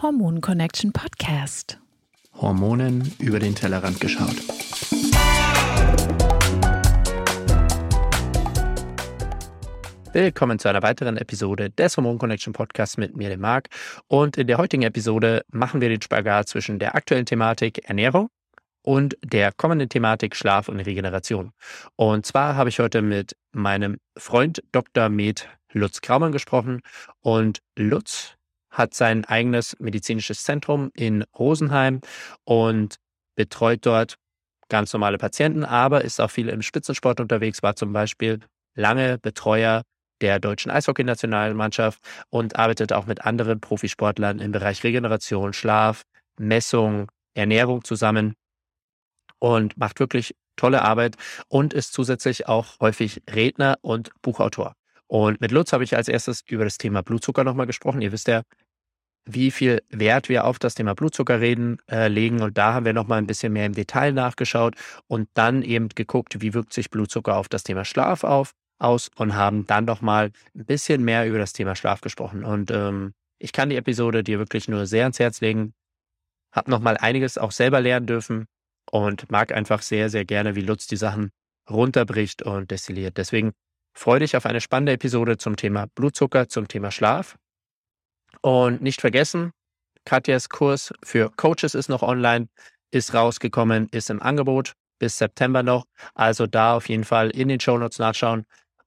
Hormon Connection Podcast. Hormonen über den Tellerrand geschaut. Willkommen zu einer weiteren Episode des Hormon Connection Podcasts mit mir, dem Marc. Und in der heutigen Episode machen wir den Spagat zwischen der aktuellen Thematik Ernährung und der kommenden Thematik Schlaf und Regeneration. Und zwar habe ich heute mit meinem Freund Dr. Med Lutz Kraumann gesprochen. Und Lutz hat sein eigenes medizinisches Zentrum in Rosenheim und betreut dort ganz normale Patienten, aber ist auch viel im Spitzensport unterwegs, war zum Beispiel lange Betreuer der deutschen Eishockeynationalmannschaft und arbeitet auch mit anderen Profisportlern im Bereich Regeneration, Schlaf, Messung, Ernährung zusammen und macht wirklich tolle Arbeit und ist zusätzlich auch häufig Redner und Buchautor. Und mit Lutz habe ich als erstes über das Thema Blutzucker nochmal gesprochen. Ihr wisst ja, wie viel Wert wir auf das Thema Blutzucker reden, äh, legen. Und da haben wir nochmal ein bisschen mehr im Detail nachgeschaut und dann eben geguckt, wie wirkt sich Blutzucker auf das Thema Schlaf auf, aus und haben dann nochmal ein bisschen mehr über das Thema Schlaf gesprochen. Und ähm, ich kann die Episode dir wirklich nur sehr ans Herz legen. Hab nochmal einiges auch selber lernen dürfen und mag einfach sehr, sehr gerne, wie Lutz die Sachen runterbricht und destilliert. Deswegen freue dich auf eine spannende Episode zum Thema Blutzucker, zum Thema Schlaf. Und nicht vergessen, Katjas Kurs für Coaches ist noch online, ist rausgekommen, ist im Angebot bis September noch. Also da auf jeden Fall in den Show Notes nachschauen.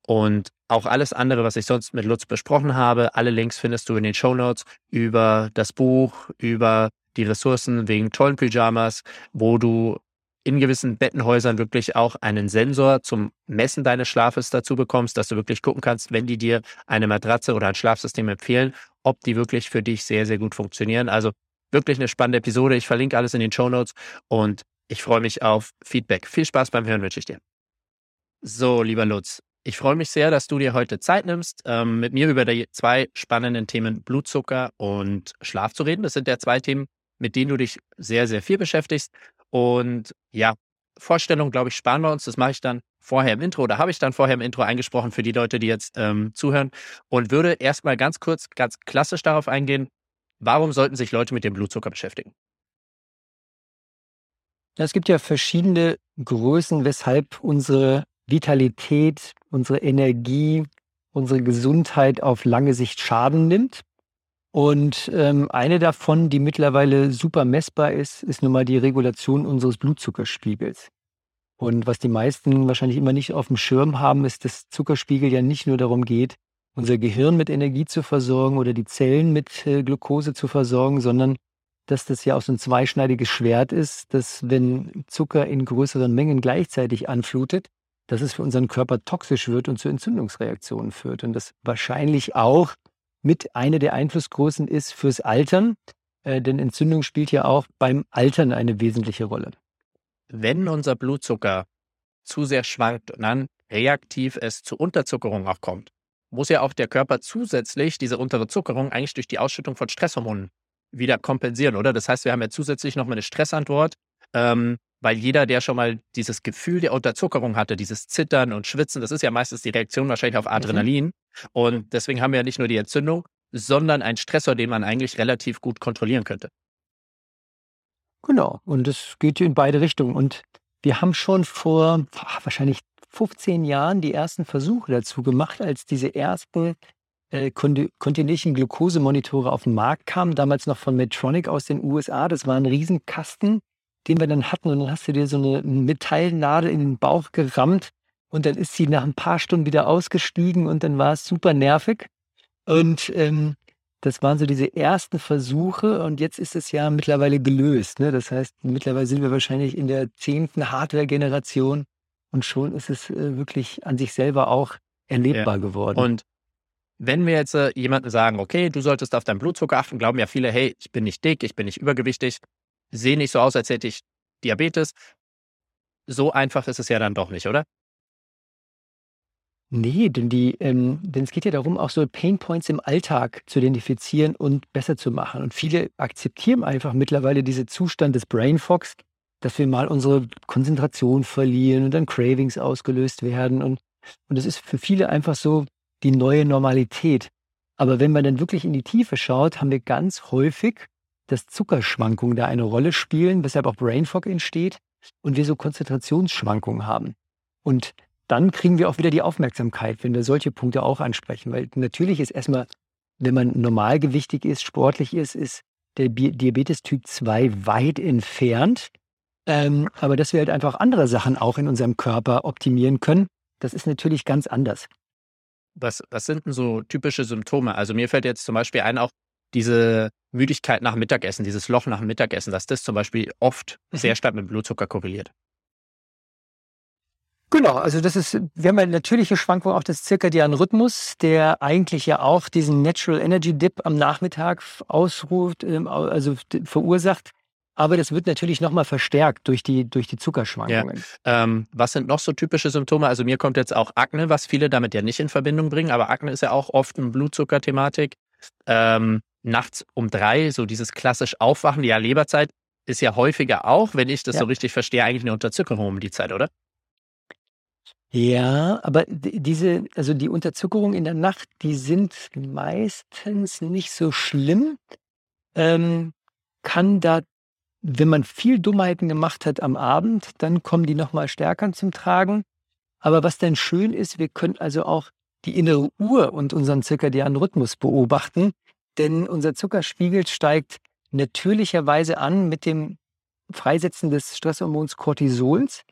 Und auch alles andere, was ich sonst mit Lutz besprochen habe, alle Links findest du in den Show Notes über das Buch, über die Ressourcen wegen tollen Pyjamas, wo du in gewissen Bettenhäusern wirklich auch einen Sensor zum Messen deines Schlafes dazu bekommst, dass du wirklich gucken kannst, wenn die dir eine Matratze oder ein Schlafsystem empfehlen, ob die wirklich für dich sehr, sehr gut funktionieren. Also wirklich eine spannende Episode. Ich verlinke alles in den Show Notes und ich freue mich auf Feedback. Viel Spaß beim Hören wünsche ich dir. So, lieber Lutz, ich freue mich sehr, dass du dir heute Zeit nimmst, ähm, mit mir über die zwei spannenden Themen Blutzucker und Schlaf zu reden. Das sind ja zwei Themen, mit denen du dich sehr, sehr viel beschäftigst. Und ja, Vorstellung, glaube ich, sparen wir uns. Das mache ich dann vorher im Intro oder habe ich dann vorher im Intro eingesprochen für die Leute, die jetzt ähm, zuhören und würde erstmal ganz kurz, ganz klassisch darauf eingehen, warum sollten sich Leute mit dem Blutzucker beschäftigen? Es gibt ja verschiedene Größen, weshalb unsere Vitalität, unsere Energie, unsere Gesundheit auf lange Sicht Schaden nimmt. Und ähm, eine davon, die mittlerweile super messbar ist, ist nun mal die Regulation unseres Blutzuckerspiegels. Und was die meisten wahrscheinlich immer nicht auf dem Schirm haben, ist, dass Zuckerspiegel ja nicht nur darum geht, unser Gehirn mit Energie zu versorgen oder die Zellen mit äh, Glucose zu versorgen, sondern dass das ja auch so ein zweischneidiges Schwert ist, dass wenn Zucker in größeren Mengen gleichzeitig anflutet, dass es für unseren Körper toxisch wird und zu Entzündungsreaktionen führt. Und das wahrscheinlich auch mit einer der Einflussgrößen ist fürs Altern, äh, denn Entzündung spielt ja auch beim Altern eine wesentliche Rolle. Wenn unser Blutzucker zu sehr schwankt und dann reaktiv es zu Unterzuckerung auch kommt, muss ja auch der Körper zusätzlich diese untere Zuckerung eigentlich durch die Ausschüttung von Stresshormonen wieder kompensieren, oder? Das heißt, wir haben ja zusätzlich noch mal eine Stressantwort, ähm, weil jeder, der schon mal dieses Gefühl der Unterzuckerung hatte, dieses Zittern und Schwitzen, das ist ja meistens die Reaktion wahrscheinlich auf mhm. Adrenalin. Mhm. Und deswegen haben wir ja nicht nur die Entzündung, sondern einen Stressor, den man eigentlich relativ gut kontrollieren könnte. Genau, und es geht in beide Richtungen. Und wir haben schon vor wahrscheinlich 15 Jahren die ersten Versuche dazu gemacht, als diese ersten äh, kontinuierlichen Glukosemonitore auf den Markt kamen, damals noch von Medtronic aus den USA. Das war ein Riesenkasten, den wir dann hatten. Und dann hast du dir so eine Metallnadel in den Bauch gerammt und dann ist sie nach ein paar Stunden wieder ausgestiegen und dann war es super nervig. Und ähm, das waren so diese ersten Versuche und jetzt ist es ja mittlerweile gelöst. Ne? Das heißt, mittlerweile sind wir wahrscheinlich in der zehnten Hardware-Generation und schon ist es äh, wirklich an sich selber auch erlebbar ja. geworden. Und wenn wir jetzt äh, jemanden sagen, okay, du solltest auf deinen Blutzucker achten, glauben ja viele, hey, ich bin nicht dick, ich bin nicht übergewichtig, sehe nicht so aus, als hätte ich Diabetes. So einfach ist es ja dann doch nicht, oder? Nee, denn, die, ähm, denn es geht ja darum, auch so Painpoints im Alltag zu identifizieren und besser zu machen. Und viele akzeptieren einfach mittlerweile diesen Zustand des Brain Fogs, dass wir mal unsere Konzentration verlieren und dann Cravings ausgelöst werden. Und, und das ist für viele einfach so die neue Normalität. Aber wenn man dann wirklich in die Tiefe schaut, haben wir ganz häufig dass Zuckerschwankungen da eine Rolle spielen, weshalb auch Brain Fog entsteht und wir so Konzentrationsschwankungen haben. Und dann kriegen wir auch wieder die Aufmerksamkeit, wenn wir solche Punkte auch ansprechen. Weil natürlich ist erstmal, wenn man normalgewichtig ist, sportlich ist, ist der Diabetes Typ 2 weit entfernt. Ähm, aber dass wir halt einfach andere Sachen auch in unserem Körper optimieren können, das ist natürlich ganz anders. Was, was sind denn so typische Symptome? Also mir fällt jetzt zum Beispiel ein, auch diese Müdigkeit nach Mittagessen, dieses Loch nach Mittagessen, dass das zum Beispiel oft mhm. sehr stark mit Blutzucker korreliert. Genau, also das ist, wir haben eine natürliche Schwankung auch des zirkadianen Rhythmus, der eigentlich ja auch diesen Natural Energy Dip am Nachmittag ausruft, ähm, also verursacht. Aber das wird natürlich nochmal verstärkt durch die, durch die Zuckerschwankungen. Ja. Ähm, was sind noch so typische Symptome? Also mir kommt jetzt auch Akne, was viele damit ja nicht in Verbindung bringen, aber Akne ist ja auch oft eine Blutzuckerthematik. Ähm, nachts um drei, so dieses klassisch Aufwachen, ja, Leberzeit ist ja häufiger auch, wenn ich das ja. so richtig verstehe, eigentlich eine Unterzuckerung um die Zeit, oder? Ja, aber diese, also die Unterzuckerung in der Nacht, die sind meistens nicht so schlimm. Ähm, kann da, wenn man viel Dummheiten gemacht hat am Abend, dann kommen die nochmal stärker zum Tragen. Aber was dann schön ist, wir können also auch die innere Uhr und unseren zirkadianen Rhythmus beobachten, denn unser Zuckerspiegel steigt natürlicherweise an mit dem Freisetzen des Stresshormons Cortisols.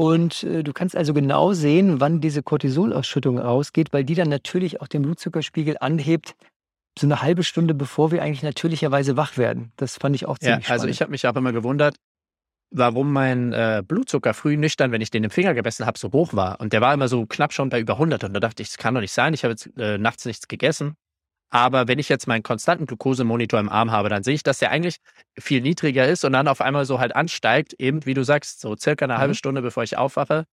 Und äh, du kannst also genau sehen, wann diese Cortisolausschüttung rausgeht, weil die dann natürlich auch den Blutzuckerspiegel anhebt, so eine halbe Stunde bevor wir eigentlich natürlicherweise wach werden. Das fand ich auch ziemlich ja, also spannend. ich habe mich auch immer gewundert, warum mein äh, Blutzucker früh nüchtern, wenn ich den im Finger gemessen habe, so hoch war. Und der war immer so knapp schon bei über 100. Und da dachte ich, das kann doch nicht sein. Ich habe jetzt äh, nachts nichts gegessen. Aber wenn ich jetzt meinen konstanten Glukosemonitor im Arm habe, dann sehe ich, dass der eigentlich viel niedriger ist und dann auf einmal so halt ansteigt, eben wie du sagst, so circa eine mhm. halbe Stunde, bevor ich aufwache.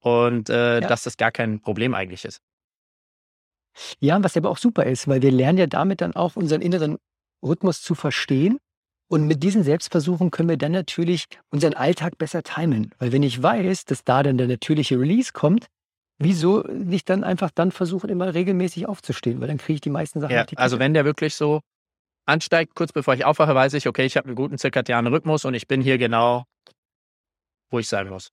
Und äh, ja. dass das gar kein Problem eigentlich ist. Ja, was aber auch super ist, weil wir lernen ja damit dann auch unseren inneren Rhythmus zu verstehen. Und mit diesen Selbstversuchen können wir dann natürlich unseren Alltag besser timen. Weil wenn ich weiß, dass da dann der natürliche Release kommt, Wieso nicht dann einfach dann versuchen, immer regelmäßig aufzustehen? Weil dann kriege ich die meisten Sachen ja, die. Also wenn der wirklich so ansteigt, kurz bevor ich aufwache, weiß ich, okay, ich habe einen guten zirkadianen Rhythmus und ich bin hier genau, wo ich sein muss.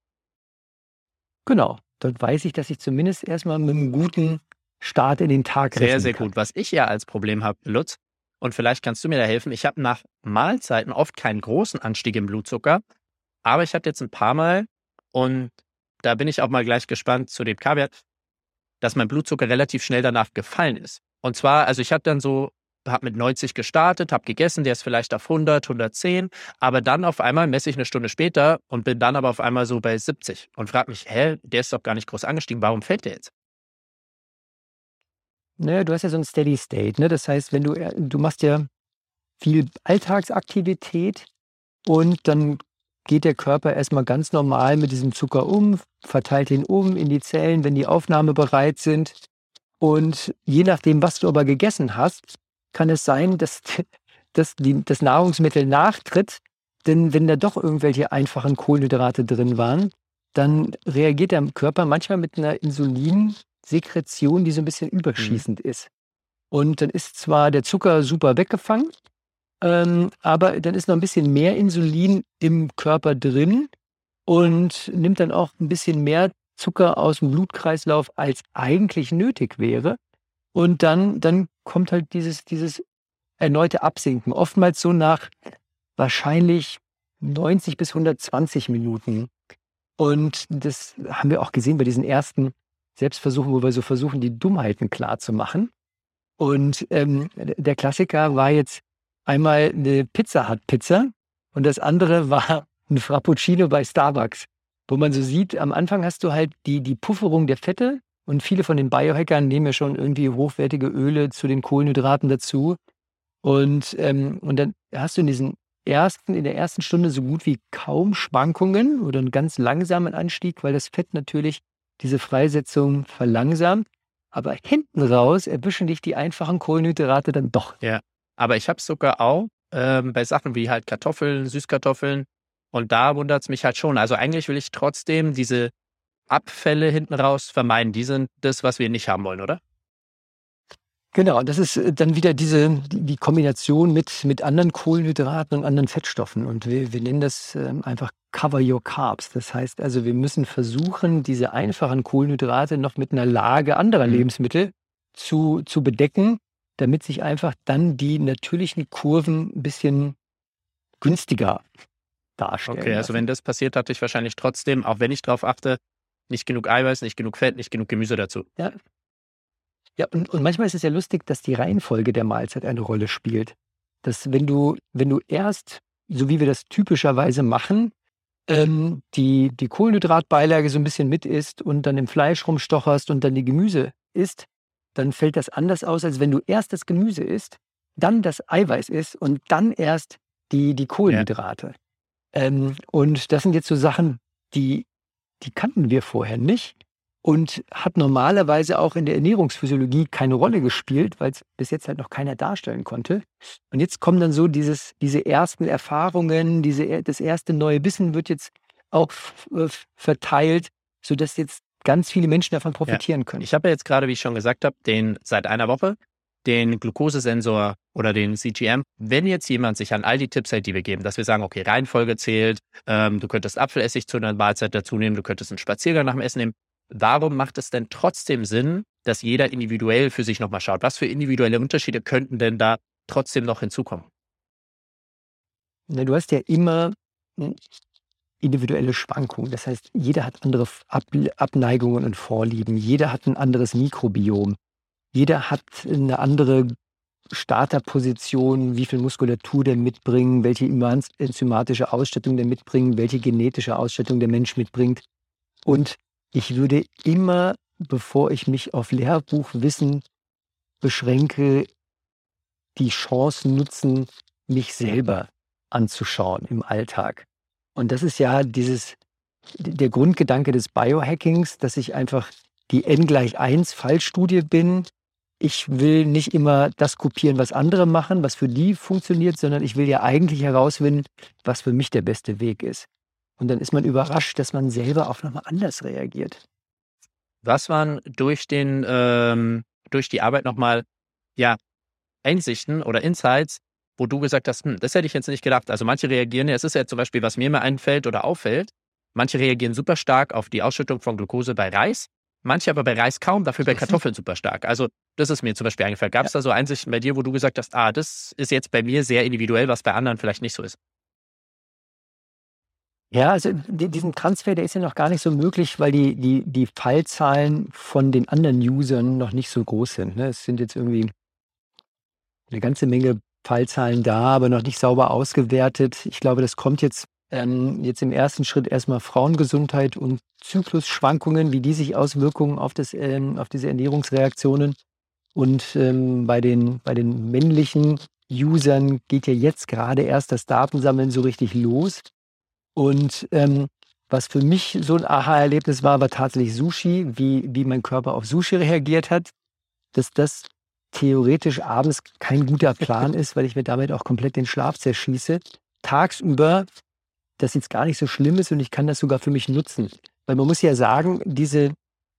Genau. Dann weiß ich, dass ich zumindest erstmal mit einem guten Start in den Tag Sehr, sehr kann. gut. Was ich ja als Problem habe, Lutz, und vielleicht kannst du mir da helfen, ich habe nach Mahlzeiten oft keinen großen Anstieg im Blutzucker, aber ich hatte jetzt ein paar Mal und da bin ich auch mal gleich gespannt zu dem K-Wert, dass mein Blutzucker relativ schnell danach gefallen ist. Und zwar, also ich habe dann so, habe mit 90 gestartet, habe gegessen, der ist vielleicht auf 100, 110, aber dann auf einmal messe ich eine Stunde später und bin dann aber auf einmal so bei 70 und frage mich, hä, der ist doch gar nicht groß angestiegen, warum fällt der jetzt? Naja, du hast ja so ein Steady State, ne? Das heißt, wenn du, äh, du machst ja viel Alltagsaktivität und dann geht der Körper erstmal ganz normal mit diesem Zucker um, verteilt ihn um in die Zellen, wenn die aufnahmebereit sind. Und je nachdem, was du aber gegessen hast, kann es sein, dass, dass die, das Nahrungsmittel nachtritt. Denn wenn da doch irgendwelche einfachen Kohlenhydrate drin waren, dann reagiert der Körper manchmal mit einer Insulinsekretion, die so ein bisschen mhm. überschießend mhm. ist. Und dann ist zwar der Zucker super weggefangen, ähm, aber dann ist noch ein bisschen mehr Insulin im Körper drin und nimmt dann auch ein bisschen mehr Zucker aus dem Blutkreislauf, als eigentlich nötig wäre. Und dann, dann kommt halt dieses, dieses erneute Absinken. Oftmals so nach wahrscheinlich 90 bis 120 Minuten. Und das haben wir auch gesehen bei diesen ersten Selbstversuchen, wo wir so versuchen, die Dummheiten klar zu machen. Und ähm, der Klassiker war jetzt einmal eine Pizza Hut Pizza und das andere war ein Frappuccino bei Starbucks, wo man so sieht, am Anfang hast du halt die, die Pufferung der Fette und viele von den Biohackern nehmen ja schon irgendwie hochwertige Öle zu den Kohlenhydraten dazu. Und, ähm, und dann hast du in diesen ersten, in der ersten Stunde so gut wie kaum Schwankungen oder einen ganz langsamen Anstieg, weil das Fett natürlich diese Freisetzung verlangsamt. Aber hinten raus erwischen dich die einfachen Kohlenhydrate dann doch. Ja. Aber ich habe es sogar auch ähm, bei Sachen wie halt Kartoffeln, Süßkartoffeln. Und da wundert es mich halt schon. Also eigentlich will ich trotzdem diese Abfälle hinten raus vermeiden. Die sind das, was wir nicht haben wollen, oder? Genau, das ist äh, dann wieder diese die Kombination mit, mit anderen Kohlenhydraten und anderen Fettstoffen. Und wir, wir nennen das ähm, einfach Cover Your Carbs. Das heißt also, wir müssen versuchen, diese einfachen Kohlenhydrate noch mit einer Lage anderer mhm. Lebensmittel zu, zu bedecken, damit sich einfach dann die natürlichen Kurven ein bisschen günstiger darstellen. Okay, also wenn das passiert, hatte ich wahrscheinlich trotzdem, auch wenn ich darauf achte, nicht genug Eiweiß, nicht genug Fett, nicht genug Gemüse dazu. Ja, ja, und, und manchmal ist es ja lustig, dass die Reihenfolge der Mahlzeit eine Rolle spielt. Dass wenn du, wenn du erst, so wie wir das typischerweise machen, ähm, die, die Kohlenhydratbeilage so ein bisschen mit isst und dann im Fleisch rumstocherst und dann die Gemüse isst, dann fällt das anders aus, als wenn du erst das Gemüse isst, dann das Eiweiß isst und dann erst die, die Kohlenhydrate. Ja. Ähm, und das sind jetzt so Sachen, die, die kannten wir vorher nicht und hat normalerweise auch in der Ernährungsphysiologie keine Rolle gespielt, weil es bis jetzt halt noch keiner darstellen konnte. Und jetzt kommen dann so dieses, diese ersten Erfahrungen, diese, das erste neue Wissen wird jetzt auch äh, verteilt, sodass jetzt ganz viele Menschen davon profitieren ja. können. Ich habe ja jetzt gerade, wie ich schon gesagt habe, den seit einer Woche den Glukosesensor oder den CGM. Wenn jetzt jemand sich an all die Tipps hält, die wir geben, dass wir sagen, okay, Reihenfolge zählt, ähm, du könntest Apfelessig zu einer Mahlzeit dazu nehmen, du könntest einen Spaziergang nach dem Essen nehmen, warum macht es denn trotzdem Sinn, dass jeder individuell für sich nochmal schaut? Was für individuelle Unterschiede könnten denn da trotzdem noch hinzukommen? Na, du hast ja immer individuelle Schwankungen. Das heißt, jeder hat andere Ab Abneigungen und Vorlieben. Jeder hat ein anderes Mikrobiom. Jeder hat eine andere Starterposition, wie viel Muskulatur der mitbringt, welche enzymatische Ausstattung der mitbringt, welche genetische Ausstattung der Mensch mitbringt. Und ich würde immer, bevor ich mich auf Lehrbuchwissen beschränke, die Chance nutzen, mich selber anzuschauen im Alltag. Und das ist ja dieses, der Grundgedanke des Biohackings, dass ich einfach die N gleich 1 Fallstudie bin. Ich will nicht immer das kopieren, was andere machen, was für die funktioniert, sondern ich will ja eigentlich herausfinden, was für mich der beste Weg ist. Und dann ist man überrascht, dass man selber auch nochmal anders reagiert. Was waren durch den, ähm, durch die Arbeit nochmal, ja, Einsichten oder Insights, wo du gesagt hast, hm, das hätte ich jetzt nicht gedacht. Also manche reagieren, es ist ja zum Beispiel, was mir immer einfällt oder auffällt, manche reagieren super stark auf die Ausschüttung von Glucose bei Reis, manche aber bei Reis kaum, dafür bei Kartoffeln super stark. Also das ist mir zum Beispiel eingefallen. Gab es ja. da so Einsichten bei dir, wo du gesagt hast, ah, das ist jetzt bei mir sehr individuell, was bei anderen vielleicht nicht so ist? Ja, also diesen Transfer, der ist ja noch gar nicht so möglich, weil die, die, die Fallzahlen von den anderen Usern noch nicht so groß sind. Ne? Es sind jetzt irgendwie eine ganze Menge Fallzahlen da, aber noch nicht sauber ausgewertet. Ich glaube, das kommt jetzt, ähm, jetzt im ersten Schritt erstmal Frauengesundheit und Zyklusschwankungen, wie die sich auswirken auf, das, ähm, auf diese Ernährungsreaktionen. Und ähm, bei, den, bei den männlichen Usern geht ja jetzt gerade erst das Datensammeln so richtig los. Und ähm, was für mich so ein Aha-Erlebnis war, war tatsächlich Sushi, wie, wie mein Körper auf Sushi reagiert hat. Dass das theoretisch abends kein guter Plan ist, weil ich mir damit auch komplett den Schlaf zerschieße. Tagsüber, das jetzt gar nicht so schlimm ist und ich kann das sogar für mich nutzen. Weil man muss ja sagen, diese,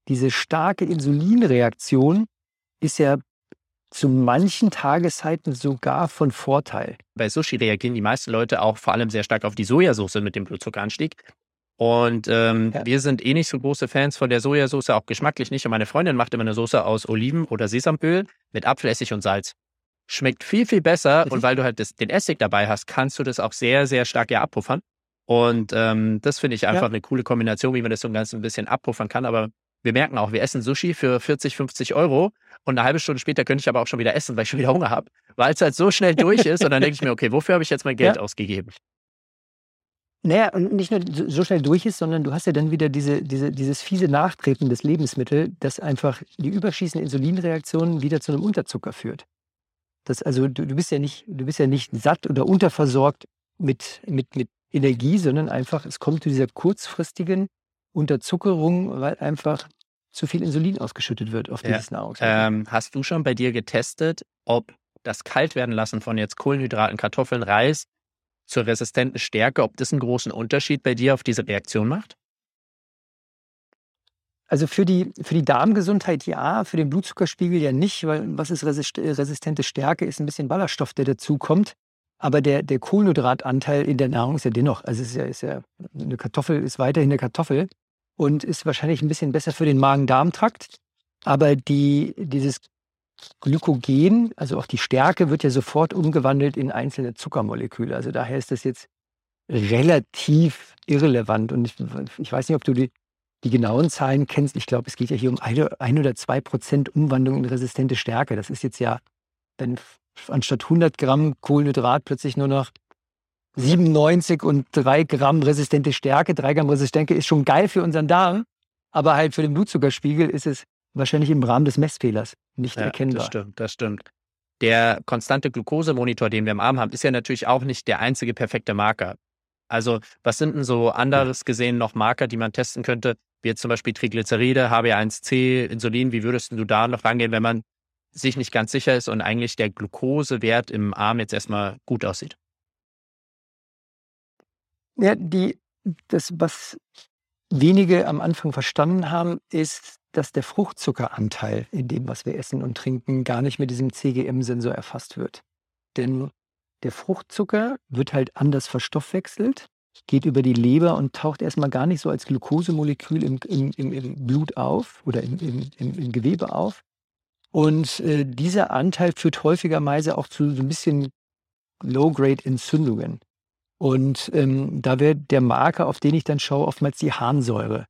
diese starke Insulinreaktion ist ja zu manchen Tageszeiten sogar von Vorteil. Bei Sushi reagieren die meisten Leute auch vor allem sehr stark auf die Sojasauce mit dem Blutzuckeranstieg. Und ähm, ja. wir sind eh nicht so große Fans von der Sojasauce, auch geschmacklich nicht. Und meine Freundin macht immer eine Soße aus Oliven oder Sesamöl mit Apfelessig und Salz. Schmeckt viel, viel besser. Und weil du halt das, den Essig dabei hast, kannst du das auch sehr, sehr stark ja abpuffern. Und ähm, das finde ich einfach ja. eine coole Kombination, wie man das so ein ganz ein bisschen abpuffern kann. Aber wir merken auch, wir essen Sushi für 40, 50 Euro und eine halbe Stunde später könnte ich aber auch schon wieder essen, weil ich schon wieder Hunger habe, weil es halt so schnell durch ist und dann denke ich mir, okay, wofür habe ich jetzt mein Geld ja. ausgegeben? Naja, und nicht nur so schnell durch ist, sondern du hast ja dann wieder diese, diese, dieses fiese Nachtreten des Lebensmittels, das einfach die überschießende Insulinreaktion wieder zu einem Unterzucker führt. Das, also du, du, bist ja nicht, du bist ja nicht satt oder unterversorgt mit, mit, mit Energie, sondern einfach, es kommt zu dieser kurzfristigen Unterzuckerung, weil einfach zu viel Insulin ausgeschüttet wird auf dieses ja. Nahrungsmittel. Ähm, hast du schon bei dir getestet, ob das Kaltwerdenlassen von jetzt Kohlenhydraten, Kartoffeln, Reis zur resistenten Stärke, ob das einen großen Unterschied bei dir auf diese Reaktion macht? Also für die, für die Darmgesundheit ja, für den Blutzuckerspiegel ja nicht, weil was ist resistente Stärke, ist ein bisschen Ballaststoff, der dazukommt. Aber der, der Kohlenhydratanteil in der Nahrung ist ja dennoch, also ist ja, ist ja, eine Kartoffel ist weiterhin eine Kartoffel und ist wahrscheinlich ein bisschen besser für den Magen-Darm-Trakt. Aber die, dieses Glykogen, also auch die Stärke, wird ja sofort umgewandelt in einzelne Zuckermoleküle. Also daher ist das jetzt relativ irrelevant. Und ich, ich weiß nicht, ob du die, die genauen Zahlen kennst. Ich glaube, es geht ja hier um eine, ein oder zwei Prozent Umwandlung in resistente Stärke. Das ist jetzt ja, wenn anstatt 100 Gramm Kohlenhydrat plötzlich nur noch 97 und 3 Gramm resistente Stärke. 3 Gramm resistente ist schon geil für unseren Darm, aber halt für den Blutzuckerspiegel ist es wahrscheinlich im Rahmen des Messfehlers nicht ja, erkennbar. Das stimmt, das stimmt. Der konstante Glukosemonitor, den wir im Arm haben, ist ja natürlich auch nicht der einzige perfekte Marker. Also, was sind denn so anderes gesehen noch Marker, die man testen könnte, wie jetzt zum Beispiel Triglyceride, HB1C, Insulin? Wie würdest du da noch rangehen, wenn man sich nicht ganz sicher ist und eigentlich der Glukosewert im Arm jetzt erstmal gut aussieht? Ja, die, das, was wenige am Anfang verstanden haben, ist, dass der Fruchtzuckeranteil in dem, was wir essen und trinken, gar nicht mit diesem CGM-Sensor erfasst wird. Denn der Fruchtzucker wird halt anders verstoffwechselt, geht über die Leber und taucht erstmal gar nicht so als Glukosemolekül im, im, im, im Blut auf oder im, Gewebe auf. Und äh, dieser Anteil führt häufigerweise auch zu so ein bisschen Low-Grade-Entzündungen. Und ähm, da wäre der Marker, auf den ich dann schaue, oftmals die Harnsäure.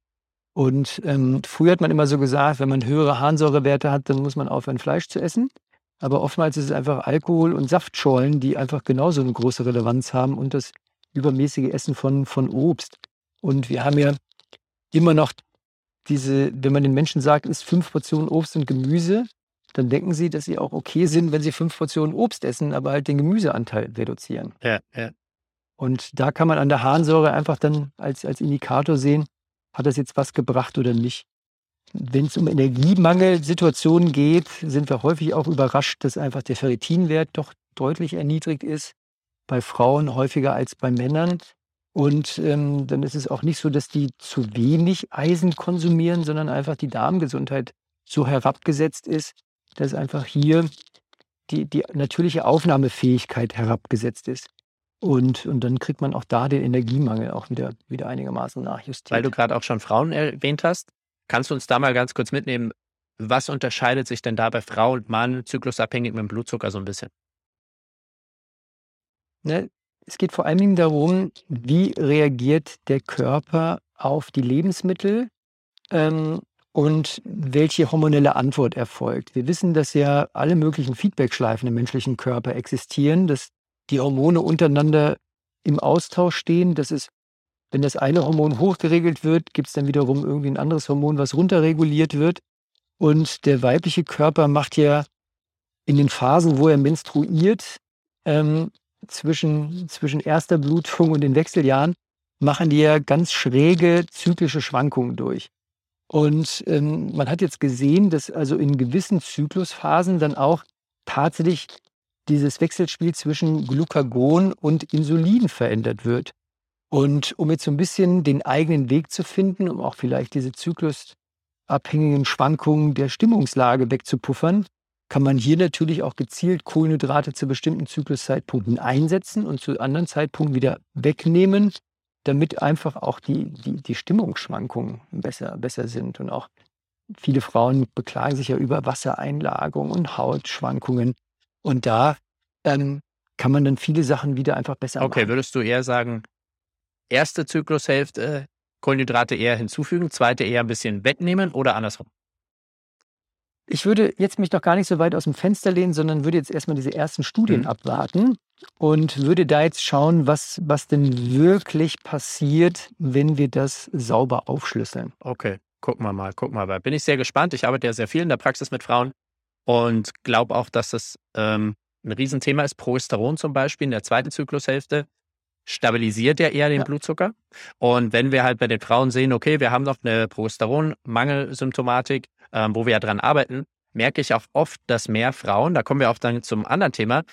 Und ähm, früher hat man immer so gesagt, wenn man höhere Harnsäurewerte hat, dann muss man aufhören, Fleisch zu essen. Aber oftmals ist es einfach Alkohol und Saftschorlen, die einfach genauso eine große Relevanz haben und das übermäßige Essen von, von Obst. Und wir haben ja immer noch diese, wenn man den Menschen sagt, isst fünf Portionen Obst und Gemüse, dann denken sie, dass sie auch okay sind, wenn sie fünf Portionen Obst essen, aber halt den Gemüseanteil reduzieren. Ja, ja. Und da kann man an der Harnsäure einfach dann als, als Indikator sehen, hat das jetzt was gebracht oder nicht. Wenn es um Energiemangelsituationen geht, sind wir häufig auch überrascht, dass einfach der Ferritinwert doch deutlich erniedrigt ist. Bei Frauen häufiger als bei Männern. Und ähm, dann ist es auch nicht so, dass die zu wenig Eisen konsumieren, sondern einfach die Darmgesundheit so herabgesetzt ist, dass einfach hier die, die natürliche Aufnahmefähigkeit herabgesetzt ist. Und, und dann kriegt man auch da den Energiemangel auch wieder, wieder einigermaßen nachjustiert. Weil du gerade auch schon Frauen erwähnt hast, kannst du uns da mal ganz kurz mitnehmen, was unterscheidet sich denn da bei Frau und Mann zyklusabhängig mit dem Blutzucker so ein bisschen? Ne, es geht vor allen Dingen darum, wie reagiert der Körper auf die Lebensmittel ähm, und welche hormonelle Antwort erfolgt. Wir wissen, dass ja alle möglichen Feedbackschleifen im menschlichen Körper existieren, dass die Hormone untereinander im Austausch stehen. Das ist, wenn das eine Hormon hochgeregelt wird, gibt es dann wiederum irgendwie ein anderes Hormon, was runterreguliert wird. Und der weibliche Körper macht ja in den Phasen, wo er menstruiert, ähm, zwischen, zwischen erster Blutung und den Wechseljahren, machen die ja ganz schräge zyklische Schwankungen durch. Und ähm, man hat jetzt gesehen, dass also in gewissen Zyklusphasen dann auch tatsächlich dieses Wechselspiel zwischen Glucagon und Insulin verändert wird. Und um jetzt so ein bisschen den eigenen Weg zu finden, um auch vielleicht diese zyklusabhängigen Schwankungen der Stimmungslage wegzupuffern, kann man hier natürlich auch gezielt Kohlenhydrate zu bestimmten Zykluszeitpunkten einsetzen und zu anderen Zeitpunkten wieder wegnehmen, damit einfach auch die, die, die Stimmungsschwankungen besser, besser sind. Und auch viele Frauen beklagen sich ja über Wassereinlagerung und Hautschwankungen. Und da ähm, kann man dann viele Sachen wieder einfach besser okay, machen. Okay, würdest du eher sagen, erste Zyklushälfte Kohlenhydrate eher hinzufügen, zweite eher ein bisschen wegnehmen oder andersrum? Ich würde jetzt mich doch gar nicht so weit aus dem Fenster lehnen, sondern würde jetzt erstmal diese ersten Studien mhm. abwarten und würde da jetzt schauen, was, was denn wirklich passiert, wenn wir das sauber aufschlüsseln. Okay, gucken wir mal, gucken wir mal. Bin ich sehr gespannt. Ich arbeite ja sehr viel in der Praxis mit Frauen und glaube auch, dass das ähm, ein Riesenthema ist. Progesteron zum Beispiel in der zweiten Zyklushälfte stabilisiert ja eher den ja. Blutzucker. Und wenn wir halt bei den Frauen sehen, okay, wir haben noch eine Progesteronmangelsymptomatik, ähm, wo wir ja dran arbeiten, merke ich auch oft, dass mehr Frauen, da kommen wir auch dann zum anderen Thema,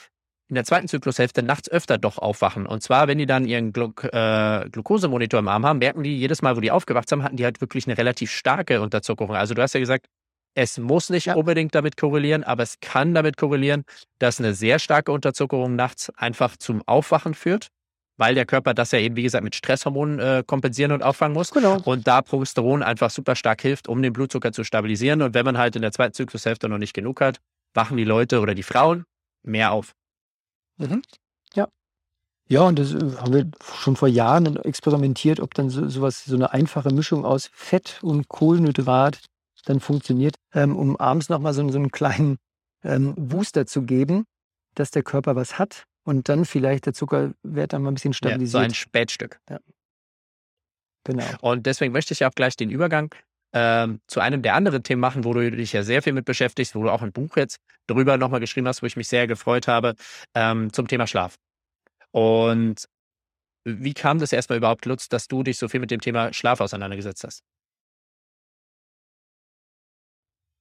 in der zweiten Zyklushälfte nachts öfter doch aufwachen. Und zwar, wenn die dann ihren Glu äh, Glukosemonitor im Arm haben, merken die, jedes Mal, wo die aufgewacht sind, hatten die halt wirklich eine relativ starke Unterzuckerung. Also du hast ja gesagt, es muss nicht ja. unbedingt damit korrelieren, aber es kann damit korrelieren, dass eine sehr starke Unterzuckerung nachts einfach zum Aufwachen führt, weil der Körper das ja eben, wie gesagt, mit Stresshormonen äh, kompensieren und auffangen muss. Genau. Und da Progesteron einfach super stark hilft, um den Blutzucker zu stabilisieren. Und wenn man halt in der zweiten Zyklushälfte noch nicht genug hat, wachen die Leute oder die Frauen mehr auf. Mhm. Ja. Ja, und das äh, haben wir schon vor Jahren experimentiert, ob dann so, sowas, so eine einfache Mischung aus Fett und Kohlenhydrat dann funktioniert, ähm, um abends nochmal so, so einen kleinen ähm, Booster zu geben, dass der Körper was hat und dann vielleicht der Zuckerwert dann mal ein bisschen stabilisiert. Ja, so ein Spätstück. Ja. Genau. Und deswegen möchte ich auch gleich den Übergang ähm, zu einem der anderen Themen machen, wo du dich ja sehr viel mit beschäftigst, wo du auch ein Buch jetzt darüber nochmal geschrieben hast, wo ich mich sehr gefreut habe, ähm, zum Thema Schlaf. Und wie kam das erstmal überhaupt, Lutz, dass du dich so viel mit dem Thema Schlaf auseinandergesetzt hast?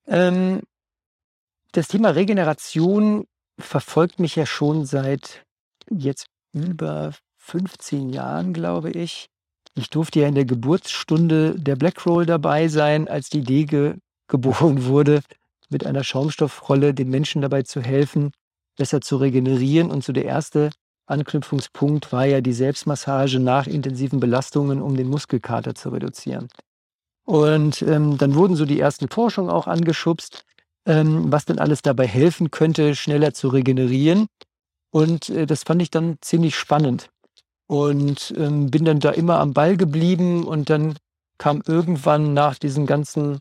Ähm, das Thema Regeneration verfolgt mich ja schon seit jetzt über 15 Jahren, glaube ich. Ich durfte ja in der Geburtsstunde der Blackroll dabei sein, als die Idee ge geboren wurde, mit einer Schaumstoffrolle den Menschen dabei zu helfen, besser zu regenerieren. Und so der erste Anknüpfungspunkt war ja die Selbstmassage nach intensiven Belastungen, um den Muskelkater zu reduzieren. Und ähm, dann wurden so die ersten Forschungen auch angeschubst, ähm, was denn alles dabei helfen könnte, schneller zu regenerieren. Und äh, das fand ich dann ziemlich spannend. Und ähm, bin dann da immer am Ball geblieben und dann kam irgendwann nach diesen ganzen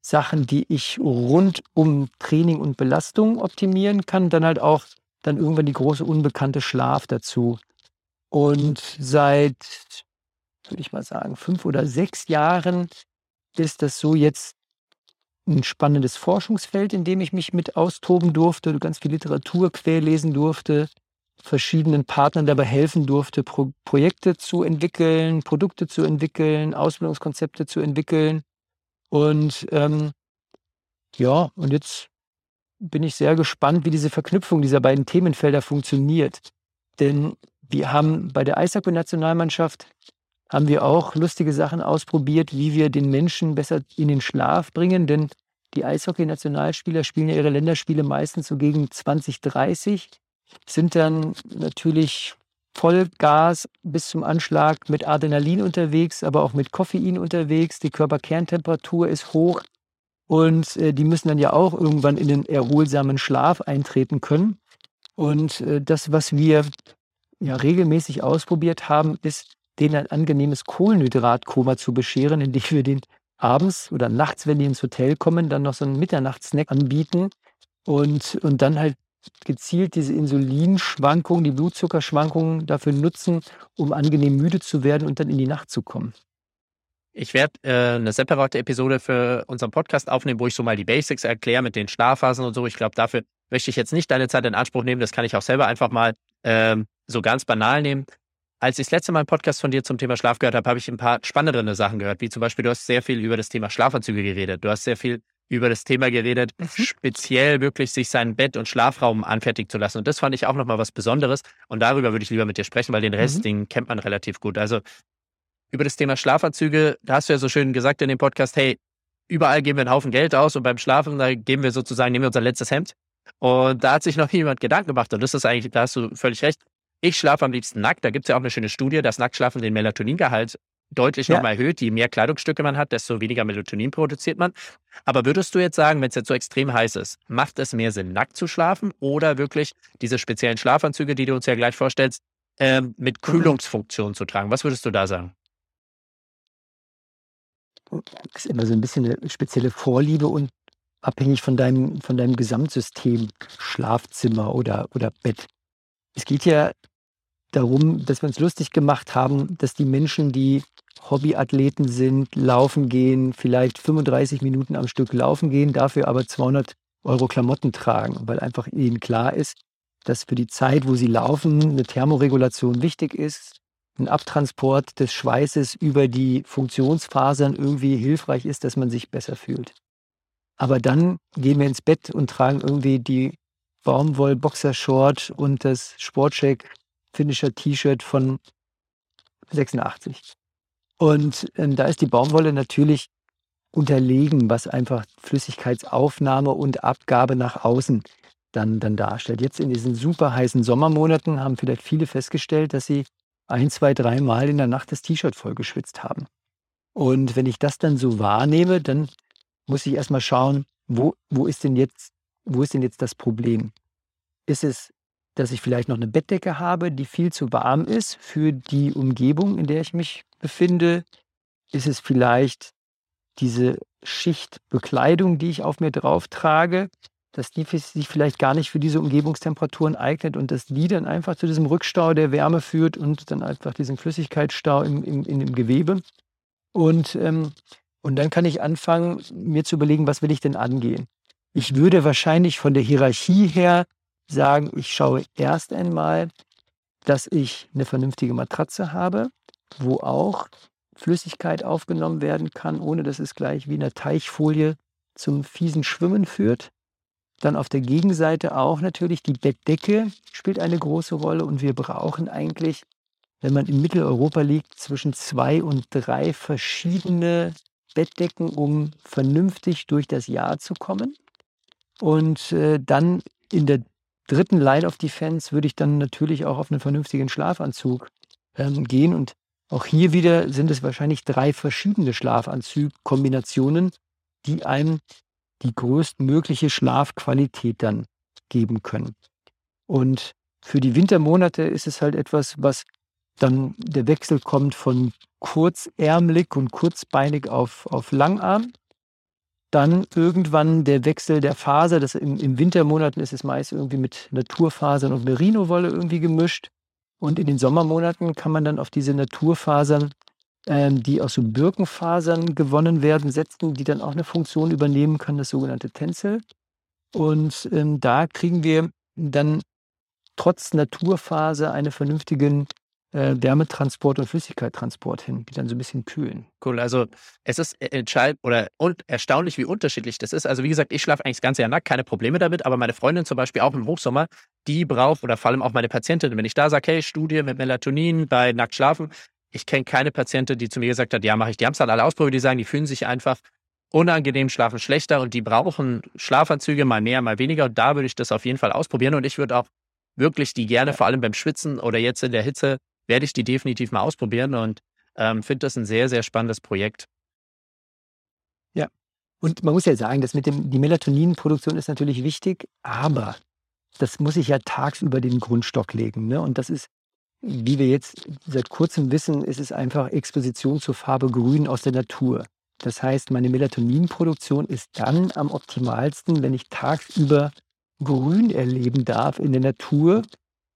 Sachen, die ich rund um Training und Belastung optimieren kann, dann halt auch dann irgendwann die große unbekannte Schlaf dazu. Und seit würde ich mal sagen, fünf oder sechs Jahren ist das so jetzt ein spannendes Forschungsfeld, in dem ich mich mit austoben durfte, ganz viel Literatur querlesen durfte, verschiedenen Partnern dabei helfen durfte, Pro Projekte zu entwickeln, Produkte zu entwickeln, Ausbildungskonzepte zu entwickeln. Und ähm, ja, und jetzt bin ich sehr gespannt, wie diese Verknüpfung dieser beiden Themenfelder funktioniert. Denn wir haben bei der Eishockey-Nationalmannschaft haben wir auch lustige Sachen ausprobiert, wie wir den Menschen besser in den Schlaf bringen. Denn die Eishockey-Nationalspieler spielen ja ihre Länderspiele meistens so gegen 2030, sind dann natürlich Vollgas bis zum Anschlag mit Adrenalin unterwegs, aber auch mit Koffein unterwegs. Die Körperkerntemperatur ist hoch und äh, die müssen dann ja auch irgendwann in den erholsamen Schlaf eintreten können. Und äh, das, was wir ja regelmäßig ausprobiert haben, ist denen ein angenehmes Kohlenhydratkoma zu bescheren, indem wir den abends oder nachts, wenn die ins Hotel kommen, dann noch so einen Mitternachtssnack anbieten und, und dann halt gezielt diese Insulinschwankungen, die Blutzuckerschwankungen dafür nutzen, um angenehm müde zu werden und dann in die Nacht zu kommen. Ich werde äh, eine separate Episode für unseren Podcast aufnehmen, wo ich so mal die Basics erkläre mit den Schlafphasen und so. Ich glaube, dafür möchte ich jetzt nicht deine Zeit in Anspruch nehmen. Das kann ich auch selber einfach mal ähm, so ganz banal nehmen. Als ich das letzte Mal einen Podcast von dir zum Thema Schlaf gehört habe, habe ich ein paar spannendere Sachen gehört, wie zum Beispiel, du hast sehr viel über das Thema Schlafanzüge geredet. Du hast sehr viel über das Thema geredet, mhm. speziell wirklich sich seinen Bett- und Schlafraum anfertigen zu lassen. Und das fand ich auch nochmal was Besonderes. Und darüber würde ich lieber mit dir sprechen, weil den Rest, mhm. den kennt man relativ gut. Also über das Thema Schlafanzüge, da hast du ja so schön gesagt in dem Podcast, hey, überall geben wir einen Haufen Geld aus und beim Schlafen, da geben wir sozusagen, nehmen wir unser letztes Hemd. Und da hat sich noch jemand Gedanken gemacht. Und das ist eigentlich, da hast du völlig recht. Ich schlafe am liebsten nackt. Da gibt es ja auch eine schöne Studie, dass Nacktschlafen den Melatoningehalt deutlich ja. nochmal erhöht. Je mehr Kleidungsstücke man hat, desto weniger Melatonin produziert man. Aber würdest du jetzt sagen, wenn es jetzt so extrem heiß ist, macht es mehr Sinn, nackt zu schlafen oder wirklich diese speziellen Schlafanzüge, die du uns ja gleich vorstellst, ähm, mit mhm. Kühlungsfunktion zu tragen? Was würdest du da sagen? Das ist immer so ein bisschen eine spezielle Vorliebe und abhängig von deinem, von deinem Gesamtsystem, Schlafzimmer oder, oder Bett. Es geht ja darum, dass wir uns lustig gemacht haben, dass die Menschen, die Hobbyathleten sind, laufen gehen, vielleicht 35 Minuten am Stück laufen gehen, dafür aber 200 Euro Klamotten tragen, weil einfach ihnen klar ist, dass für die Zeit, wo sie laufen, eine Thermoregulation wichtig ist, ein Abtransport des Schweißes über die Funktionsfasern irgendwie hilfreich ist, dass man sich besser fühlt. Aber dann gehen wir ins Bett und tragen irgendwie die Baumwoll Boxershort und das Sportcheck Finisher T-Shirt von 86. Und ähm, da ist die Baumwolle natürlich unterlegen, was einfach Flüssigkeitsaufnahme und Abgabe nach außen dann, dann darstellt. Jetzt in diesen super heißen Sommermonaten haben vielleicht viele festgestellt, dass sie ein, zwei, dreimal in der Nacht das T-Shirt vollgeschwitzt haben. Und wenn ich das dann so wahrnehme, dann muss ich erstmal schauen, wo, wo ist denn jetzt, wo ist denn jetzt das Problem? Ist es, dass ich vielleicht noch eine Bettdecke habe, die viel zu warm ist für die Umgebung, in der ich mich befinde? Ist es vielleicht diese Schicht Bekleidung, die ich auf mir drauf trage, dass die sich vielleicht gar nicht für diese Umgebungstemperaturen eignet und dass die dann einfach zu diesem Rückstau der Wärme führt und dann einfach diesen Flüssigkeitsstau im, im, in dem Gewebe. Und, ähm, und dann kann ich anfangen, mir zu überlegen, was will ich denn angehen. Ich würde wahrscheinlich von der Hierarchie her sagen, ich schaue erst einmal, dass ich eine vernünftige Matratze habe, wo auch Flüssigkeit aufgenommen werden kann, ohne dass es gleich wie in der Teichfolie zum fiesen Schwimmen führt. Dann auf der Gegenseite auch natürlich die Bettdecke spielt eine große Rolle und wir brauchen eigentlich, wenn man in Mitteleuropa liegt, zwischen zwei und drei verschiedene Bettdecken, um vernünftig durch das Jahr zu kommen. Und äh, dann in der dritten Line of Defense würde ich dann natürlich auch auf einen vernünftigen Schlafanzug ähm, gehen. Und auch hier wieder sind es wahrscheinlich drei verschiedene Schlafanzugkombinationen, die einem die größtmögliche Schlafqualität dann geben können. Und für die Wintermonate ist es halt etwas, was dann der Wechsel kommt von kurzärmelig und kurzbeinig auf, auf Langarm. Dann irgendwann der Wechsel der Faser. Das im, Im Wintermonaten ist es meist irgendwie mit Naturfasern und Merino-Wolle irgendwie gemischt. Und in den Sommermonaten kann man dann auf diese Naturfasern ähm, die aus so Birkenfasern gewonnen werden, setzen, die dann auch eine Funktion übernehmen können, das sogenannte Tencel. Und ähm, da kriegen wir dann trotz Naturfaser einen vernünftigen äh, Wärmetransport und Flüssigkeittransport hin, die dann so ein bisschen kühlen. Cool, also es ist entscheidend oder und erstaunlich, wie unterschiedlich das ist. Also wie gesagt, ich schlafe eigentlich das ganze Jahr nackt, keine Probleme damit, aber meine Freundin zum Beispiel auch im Hochsommer, die braucht oder vor allem auch meine Patientin, wenn ich da sage, hey, Studie mit Melatonin bei nackt schlafen, ich kenne keine Patientin, die zu mir gesagt hat, ja, mache ich. Die haben es halt alle ausprobiert, die sagen, die fühlen sich einfach unangenehm, schlafen schlechter und die brauchen Schlafanzüge mal mehr, mal weniger. Und da würde ich das auf jeden Fall ausprobieren. Und ich würde auch wirklich die gerne, vor allem beim Schwitzen oder jetzt in der Hitze, werde ich die definitiv mal ausprobieren und ähm, finde das ein sehr, sehr spannendes Projekt. Ja, und man muss ja sagen, dass mit dem, die Melatoninproduktion ist natürlich wichtig, aber das muss ich ja tagsüber den Grundstock legen. Ne? Und das ist wie wir jetzt seit kurzem wissen, ist es einfach Exposition zur Farbe Grün aus der Natur. Das heißt, meine Melatoninproduktion ist dann am optimalsten, wenn ich tagsüber Grün erleben darf in der Natur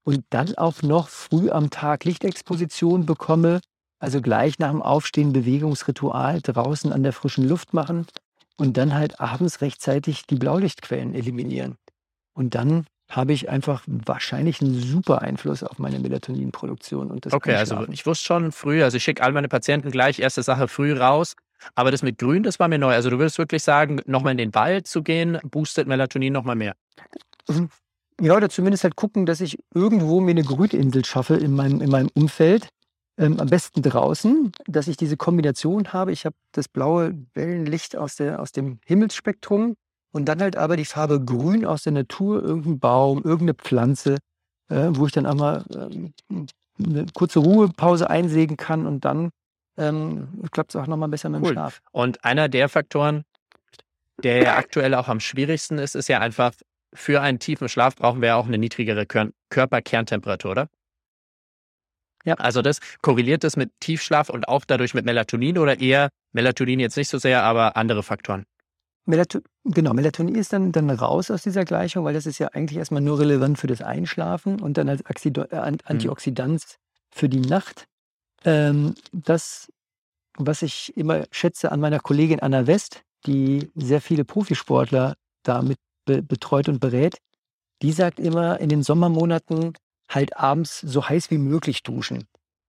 und dann auch noch früh am Tag Lichtexposition bekomme, also gleich nach dem Aufstehen Bewegungsritual draußen an der frischen Luft machen und dann halt abends rechtzeitig die Blaulichtquellen eliminieren. Und dann habe ich einfach wahrscheinlich einen super Einfluss auf meine Melatoninproduktion. Und das okay, also ich wusste schon früh, also ich schicke all meine Patienten gleich erste Sache früh raus. Aber das mit Grün, das war mir neu. Also du würdest wirklich sagen, nochmal in den Wald zu gehen, boostet Melatonin nochmal mehr. Ja, oder zumindest halt gucken, dass ich irgendwo mir eine Grüninsel schaffe in meinem, in meinem Umfeld. Ähm, am besten draußen, dass ich diese Kombination habe. Ich habe das blaue Wellenlicht aus, der, aus dem Himmelsspektrum und dann halt aber die Farbe Grün aus der Natur, irgendein Baum, irgendeine Pflanze, äh, wo ich dann auch mal ähm, eine kurze Ruhepause einsägen kann und dann ähm, klappt es auch nochmal besser mit dem cool. Schlaf. Und einer der Faktoren, der ja aktuell auch am schwierigsten ist, ist ja einfach, für einen tiefen Schlaf brauchen wir ja auch eine niedrigere Kör Körperkerntemperatur, oder? Ja. Also das korreliert das mit Tiefschlaf und auch dadurch mit Melatonin oder eher Melatonin jetzt nicht so sehr, aber andere Faktoren? Melato genau, Melatonin ist dann, dann raus aus dieser Gleichung, weil das ist ja eigentlich erstmal nur relevant für das Einschlafen und dann als Axido äh, mhm. Antioxidant mhm. für die Nacht. Ähm, das, was ich immer schätze an meiner Kollegin Anna West, die sehr viele Profisportler damit be betreut und berät, die sagt immer, in den Sommermonaten halt abends so heiß wie möglich duschen.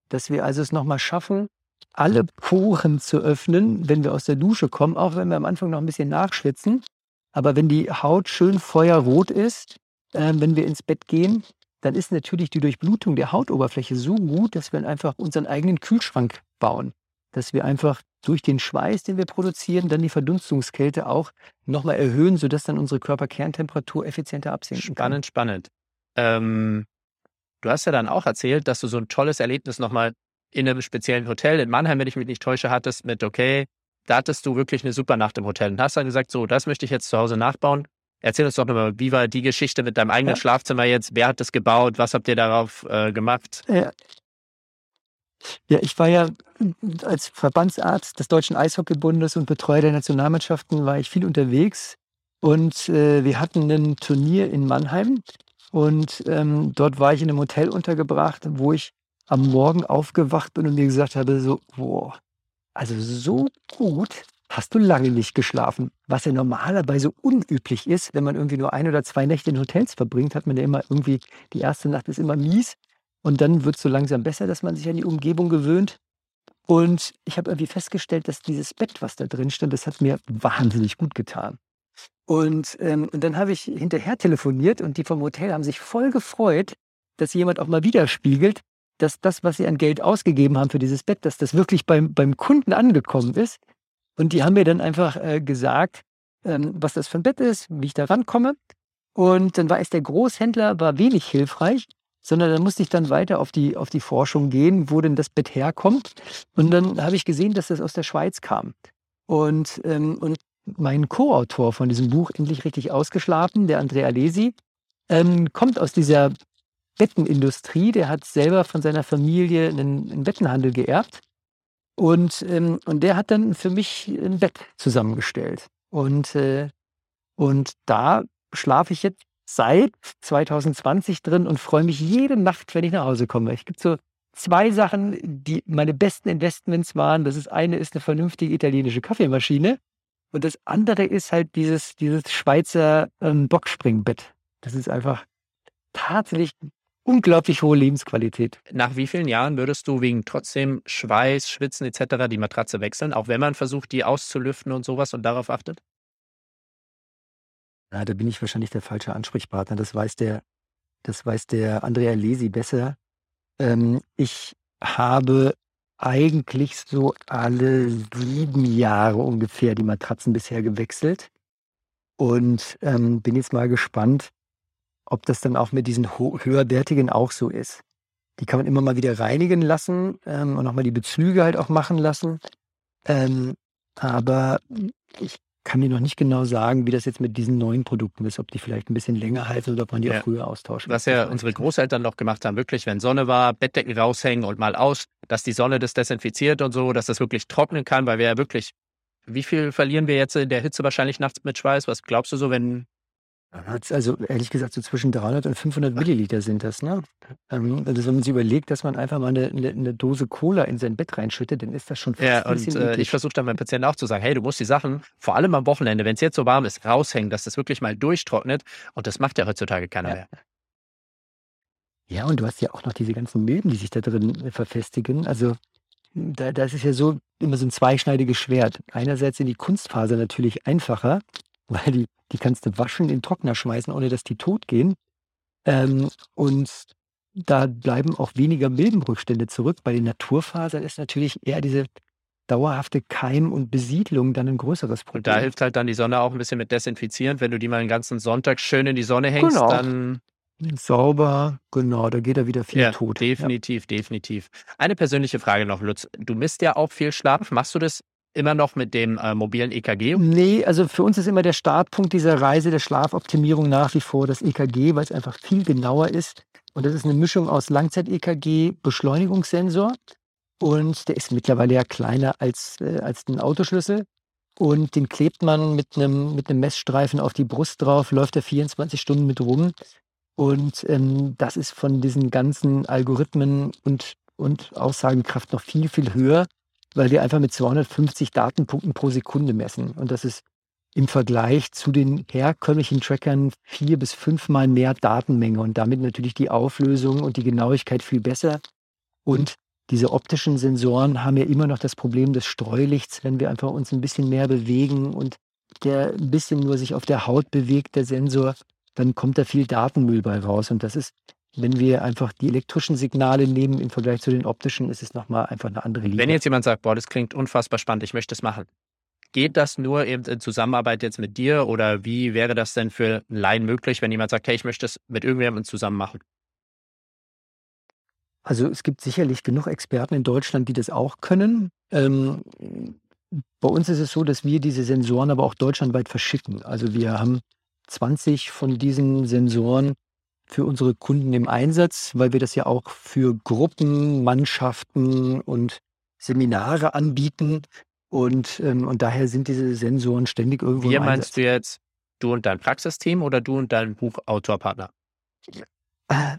Dass wir also es nochmal schaffen, alle Poren zu öffnen, wenn wir aus der Dusche kommen, auch wenn wir am Anfang noch ein bisschen nachschwitzen. Aber wenn die Haut schön feuerrot ist, äh, wenn wir ins Bett gehen, dann ist natürlich die Durchblutung der Hautoberfläche so gut, dass wir einfach unseren eigenen Kühlschrank bauen. Dass wir einfach durch den Schweiß, den wir produzieren, dann die Verdunstungskälte auch nochmal erhöhen, sodass dann unsere Körperkerntemperatur effizienter absinken spannend, kann. Spannend, spannend. Ähm, du hast ja dann auch erzählt, dass du so ein tolles Erlebnis nochmal in einem speziellen Hotel in Mannheim, wenn ich mich nicht täusche, hattest mit, okay, da hattest du wirklich eine super Nacht im Hotel und hast dann gesagt, so, das möchte ich jetzt zu Hause nachbauen. Erzähl uns doch nochmal, wie war die Geschichte mit deinem eigenen ja. Schlafzimmer jetzt? Wer hat das gebaut? Was habt ihr darauf äh, gemacht? Ja. Ja, ich war ja als Verbandsarzt des Deutschen Eishockeybundes und Betreuer der Nationalmannschaften war ich viel unterwegs. Und äh, wir hatten ein Turnier in Mannheim. Und ähm, dort war ich in einem Hotel untergebracht, wo ich am Morgen aufgewacht bin und mir gesagt habe, so, boah, also so gut hast du lange nicht geschlafen. Was ja normalerweise unüblich ist, wenn man irgendwie nur ein oder zwei Nächte in Hotels verbringt, hat man ja immer irgendwie, die erste Nacht ist immer mies und dann wird es so langsam besser, dass man sich an die Umgebung gewöhnt. Und ich habe irgendwie festgestellt, dass dieses Bett, was da drin stand, das hat mir wahnsinnig gut getan. Und, ähm, und dann habe ich hinterher telefoniert und die vom Hotel haben sich voll gefreut, dass jemand auch mal widerspiegelt, dass das, was sie an Geld ausgegeben haben für dieses Bett, dass das wirklich beim, beim Kunden angekommen ist. Und die haben mir dann einfach äh, gesagt, ähm, was das für ein Bett ist, wie ich da rankomme. Und dann war es der Großhändler, war wenig hilfreich, sondern dann musste ich dann weiter auf die, auf die Forschung gehen, wo denn das Bett herkommt. Und dann habe ich gesehen, dass das aus der Schweiz kam. Und, ähm, und mein Co-Autor von diesem Buch, Endlich richtig ausgeschlafen, der Andrea Lesi, ähm, kommt aus dieser Bettenindustrie. Der hat selber von seiner Familie einen, einen Bettenhandel geerbt. Und, ähm, und der hat dann für mich ein Bett zusammengestellt. Und, äh, und da schlafe ich jetzt seit 2020 drin und freue mich jede Nacht, wenn ich nach Hause komme. Es gibt so zwei Sachen, die meine besten Investments waren. Das ist eine ist eine vernünftige italienische Kaffeemaschine und das andere ist halt dieses, dieses Schweizer ähm, Boxspringbett. Das ist einfach tatsächlich unglaublich hohe Lebensqualität. Nach wie vielen Jahren würdest du wegen trotzdem Schweiß, Schwitzen etc. die Matratze wechseln, auch wenn man versucht, die auszulüften und sowas und darauf achtet? Na, da bin ich wahrscheinlich der falsche Ansprechpartner. Das weiß der, das weiß der Andrea Lesi besser. Ähm, ich habe eigentlich so alle sieben Jahre ungefähr die Matratzen bisher gewechselt und ähm, bin jetzt mal gespannt, ob das dann auch mit diesen höherwertigen auch so ist. Die kann man immer mal wieder reinigen lassen ähm, und auch mal die Bezüge halt auch machen lassen. Ähm, aber ich kann dir noch nicht genau sagen, wie das jetzt mit diesen neuen Produkten ist, ob die vielleicht ein bisschen länger halten oder ob man die ja. auch früher austauschen Was ja unsere Großeltern noch gemacht haben, wirklich, wenn Sonne war, Bettdecken raushängen und mal aus, dass die Sonne das desinfiziert und so, dass das wirklich trocknen kann, weil wir ja wirklich, wie viel verlieren wir jetzt in der Hitze wahrscheinlich nachts mit Schweiß? Was glaubst du so, wenn also ehrlich gesagt, so zwischen 300 und 500 Milliliter sind das. Ne? Ähm, also wenn man sich überlegt, dass man einfach mal eine, eine, Dose Cola in sein Bett reinschüttet, dann ist das schon fast Ja, ein und äh, ich versuche dann meinen Patienten auch zu sagen, hey, du musst die Sachen, vor allem am Wochenende, wenn es jetzt so warm ist, raushängen, dass das wirklich mal durchtrocknet. Und das macht ja heutzutage keiner ja. mehr. Ja, und du hast ja auch noch diese ganzen Milben, die sich da drin verfestigen. Also da, das ist ja so immer so ein zweischneidiges Schwert. Einerseits sind die Kunstfaser natürlich einfacher, weil die, die kannst du waschen, in den Trockner schmeißen, ohne dass die tot gehen. Ähm, und da bleiben auch weniger Milbenrückstände zurück. Bei den Naturfasern ist natürlich eher diese dauerhafte Keim- und Besiedlung dann ein größeres Problem. Da hilft halt dann die Sonne auch ein bisschen mit desinfizieren. Wenn du die mal den ganzen Sonntag schön in die Sonne hängst, genau. dann Sauber, genau, da geht er wieder viel ja, tot. Definitiv, ja. definitiv. Eine persönliche Frage noch, Lutz. Du misst ja auch viel Schlaf. Machst du das immer noch mit dem äh, mobilen EKG? Nee, also für uns ist immer der Startpunkt dieser Reise der Schlafoptimierung nach wie vor das EKG, weil es einfach viel genauer ist. Und das ist eine Mischung aus Langzeit-EKG, Beschleunigungssensor. Und der ist mittlerweile ja kleiner als, äh, als ein Autoschlüssel. Und den klebt man mit einem, mit einem Messstreifen auf die Brust drauf, läuft er 24 Stunden mit rum. Und ähm, das ist von diesen ganzen Algorithmen und, und Aussagenkraft noch viel, viel höher weil wir einfach mit 250 Datenpunkten pro Sekunde messen. Und das ist im Vergleich zu den herkömmlichen Trackern vier bis fünfmal mehr Datenmenge und damit natürlich die Auflösung und die Genauigkeit viel besser. Und diese optischen Sensoren haben ja immer noch das Problem des Streulichts, wenn wir einfach uns ein bisschen mehr bewegen und der ein bisschen nur sich auf der Haut bewegt, der Sensor, dann kommt da viel Datenmüll bei raus. Und das ist, wenn wir einfach die elektrischen Signale nehmen im Vergleich zu den optischen, ist es nochmal einfach eine andere Liga. Wenn jetzt jemand sagt, boah, das klingt unfassbar spannend, ich möchte es machen. Geht das nur eben in Zusammenarbeit jetzt mit dir oder wie wäre das denn für einen Laien möglich, wenn jemand sagt, hey, ich möchte es mit irgendjemandem zusammen machen? Also es gibt sicherlich genug Experten in Deutschland, die das auch können. Ähm, bei uns ist es so, dass wir diese Sensoren aber auch deutschlandweit verschicken. Also wir haben 20 von diesen Sensoren für unsere Kunden im Einsatz, weil wir das ja auch für Gruppen, Mannschaften und Seminare anbieten. Und, ähm, und daher sind diese Sensoren ständig irgendwo Wir im meinst Einsatz. du jetzt du und dein Praxisteam oder du und dein Buchautorpartner? Äh,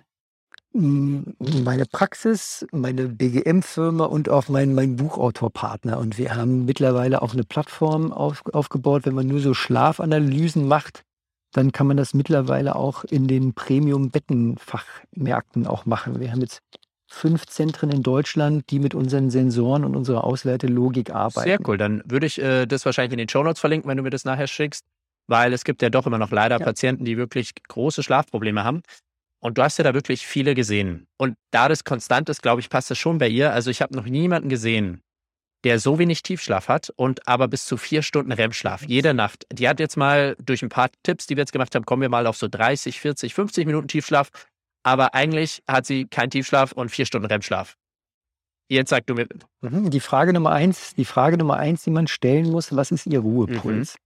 meine Praxis, meine BGM-Firma und auch mein, mein Buchautorpartner. Und wir haben mittlerweile auch eine Plattform auf, aufgebaut. Wenn man nur so Schlafanalysen macht, dann kann man das mittlerweile auch in den Premium-Bettenfachmärkten auch machen. Wir haben jetzt fünf Zentren in Deutschland, die mit unseren Sensoren und unserer Auswertelogik arbeiten. Sehr cool. Dann würde ich äh, das wahrscheinlich in den Shownotes verlinken, wenn du mir das nachher schickst, weil es gibt ja doch immer noch leider Ja. Patienten, die wirklich große Schlafprobleme haben. Und du hast ja da wirklich viele gesehen. Und da das konstant ist, glaube ich, passt das schon bei ihr. Also ich habe noch niemanden gesehen, der so wenig Tiefschlaf hat und aber bis zu vier Stunden REM-Schlaf jede Nacht. Die hat jetzt mal durch ein paar Tipps, die wir jetzt gemacht haben, kommen wir mal auf so 30, 40, 50 Minuten Tiefschlaf. Aber eigentlich hat sie keinen Tiefschlaf und vier Stunden REM-Schlaf. Jetzt sag du mir, Mhm, Die Frage Nummer eins, die Frage Nummer eins, die man stellen muss, was ist ihr Ruhepuls?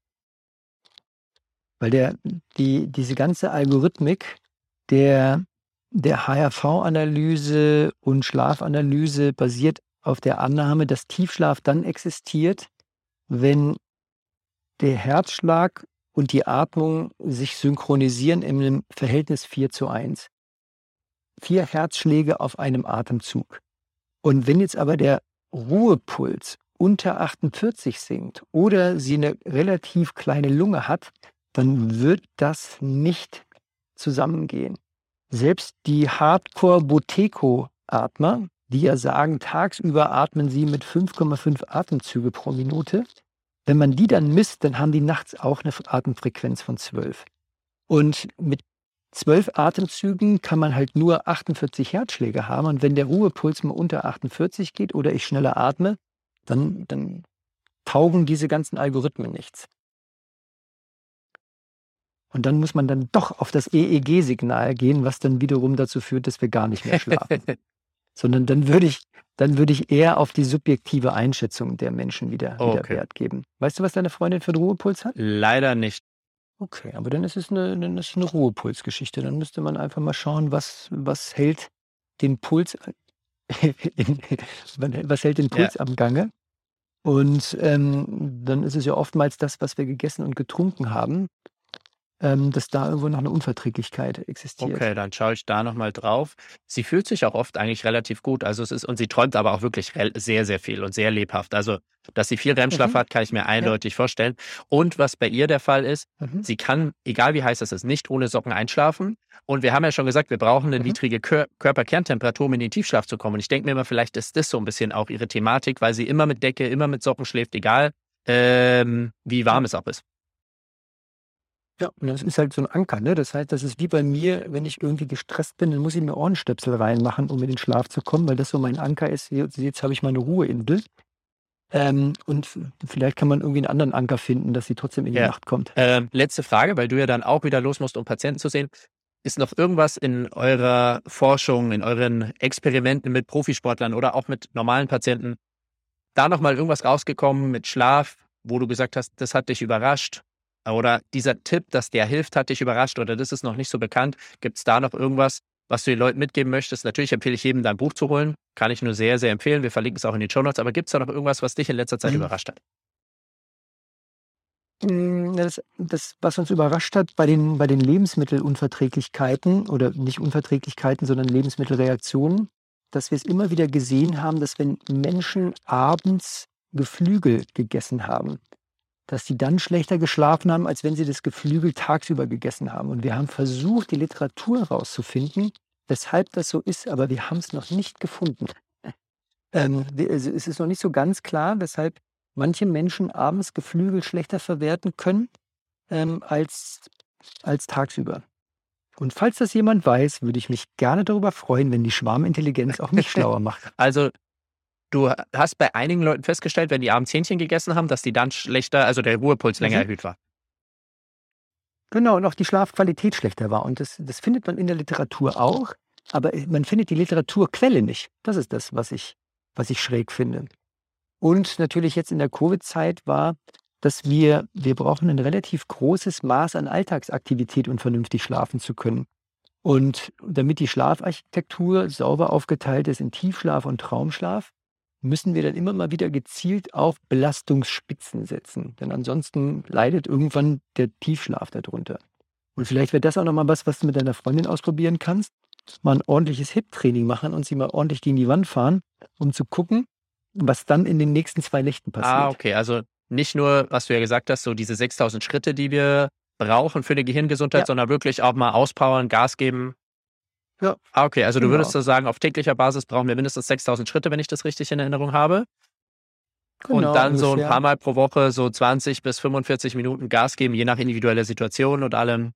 Weil der, die, diese ganze Algorithmik der, der HRV-Analyse und Schlafanalyse basiert auf der Annahme, dass Tiefschlaf dann existiert, wenn der Herzschlag und die Atmung sich synchronisieren in einem Verhältnis 4 zu 1. Vier Herzschläge auf einem Atemzug. Und wenn jetzt aber der Ruhepuls unter 48 sinkt oder sie eine relativ kleine Lunge hat, dann wird das nicht zusammengehen. Selbst die Hardcore-Boteco-Atmer, die ja sagen, tagsüber atmen sie mit 5,5 Atemzüge pro Minute, wenn man die dann misst, dann haben die nachts auch eine Atemfrequenz von 12. Und mit 12 Atemzügen kann man halt nur 48 Herzschläge haben. Und wenn der Ruhepuls mal unter 48 geht oder ich schneller atme, dann, dann taugen diese ganzen Algorithmen nichts. Und dann muss man dann doch auf das EEG-Signal gehen, was dann wiederum dazu führt, dass wir gar nicht mehr schlafen. Sondern dann würde ich, dann würde ich eher auf die subjektive Einschätzung der Menschen wieder, wieder Okay. Wert geben. Weißt du, was deine Freundin für einen Ruhepuls hat? leider nicht. Okay, aber dann ist es eine, dann ist eine Ruhepulsgeschichte. Dann müsste man einfach mal schauen, was, was hält den Puls, in, was hält den Puls am Gange. Und ähm, dann ist es ja oftmals das, was wir gegessen und getrunken haben, ähm, dass da irgendwo noch eine Unverträglichkeit existiert. Okay, dann schaue ich da nochmal drauf. Sie fühlt sich auch oft eigentlich relativ gut. Also es ist, und sie träumt aber auch wirklich sehr, sehr viel und sehr lebhaft. Also, dass sie viel REM-Schlaf Mhm. hat, kann ich mir eindeutig vorstellen. Und was bei ihr der Fall ist, Mhm. sie kann, egal wie heiß es ist, nicht ohne Socken einschlafen. Und wir haben ja schon gesagt, wir brauchen eine Mhm. niedrige Kör Körperkerntemperatur, um in den Tiefschlaf zu kommen. Und ich denke mir immer, vielleicht ist das so ein bisschen auch ihre Thematik, weil sie immer mit Decke, immer mit Socken schläft, egal ähm, wie warm es auch ist. Ja, und das ist halt so ein Anker, ne? Das heißt, das ist wie bei mir, wenn ich irgendwie gestresst bin, dann muss ich mir Ohrenstöpsel reinmachen, um in den Schlaf zu kommen, weil das so mein Anker ist. Jetzt, jetzt habe ich meine Ruheinsel. Ähm, und vielleicht kann man irgendwie einen anderen Anker finden, dass sie trotzdem in die Ja. Nacht kommt. Ähm, letzte Frage, weil du ja dann auch wieder los musst, um Patienten zu sehen. Ist noch irgendwas in eurer Forschung, in euren Experimenten mit Profisportlern oder auch mit normalen Patienten, da nochmal irgendwas rausgekommen mit Schlaf, wo du gesagt hast, das hat dich überrascht? Oder dieser Tipp, dass der hilft, hat dich überrascht oder das ist noch nicht so bekannt? Gibt es da noch irgendwas, was du den Leuten mitgeben möchtest? Natürlich empfehle ich jedem, dein Buch zu holen. Kann ich nur sehr, sehr empfehlen. Wir verlinken es auch in den Show Notes. Aber gibt es da noch irgendwas, was dich in letzter Zeit Mhm. überrascht hat? Mm, Das, das, was uns überrascht hat bei den, bei den Lebensmittelunverträglichkeiten oder nicht Unverträglichkeiten, sondern Lebensmittelreaktionen, dass wir es immer wieder gesehen haben, dass wenn Menschen abends Geflügel gegessen haben, dass sie dann schlechter geschlafen haben, als wenn sie das Geflügel tagsüber gegessen haben. Und wir haben versucht, die Literatur herauszufinden, weshalb das so ist, aber wir haben es noch nicht gefunden. Ähm, also es ist noch nicht so ganz klar, weshalb manche Menschen abends Geflügel schlechter verwerten können ähm, als, als tagsüber. Und falls das jemand weiß, würde ich mich gerne darüber freuen, wenn die Schwarmintelligenz auch mich schlauer macht. Also du hast bei einigen Leuten festgestellt, wenn die abends Hähnchen gegessen haben, dass die dann schlechter, also der Ruhepuls länger mhm. erhöht war. Genau, und auch die Schlafqualität schlechter war. Und das, das findet man in der Literatur auch, aber man findet die Literaturquelle nicht. Das ist das, was ich, was ich schräg finde. Und natürlich jetzt in der Covid-Zeit war, dass wir, wir brauchen ein relativ großes Maß an Alltagsaktivität, um vernünftig schlafen zu können. Und damit die Schlafarchitektur sauber aufgeteilt ist in Tiefschlaf und Traumschlaf, müssen wir dann immer mal wieder gezielt auf Belastungsspitzen setzen. Denn ansonsten leidet irgendwann der Tiefschlaf darunter. Und vielleicht wäre das auch nochmal was, was du mit deiner Freundin ausprobieren kannst. Mal ein ordentliches Hip-Training machen und sie mal ordentlich gegen die Wand fahren, um zu gucken, was dann in den nächsten zwei Nächten passiert. Ah, okay. Also nicht nur, was du ja gesagt hast, so diese 6000 Schritte, die wir brauchen für die Gehirngesundheit, ja. sondern wirklich auch mal auspowern, Gas geben. Ja. Ah, okay. Also genau. du würdest so sagen, auf täglicher Basis brauchen wir mindestens 6000 Schritte, wenn ich das richtig in Erinnerung habe. Genau, und dann ungefähr. so ein paar Mal pro Woche so 20 bis 45 Minuten Gas geben, je nach individueller Situation und allem.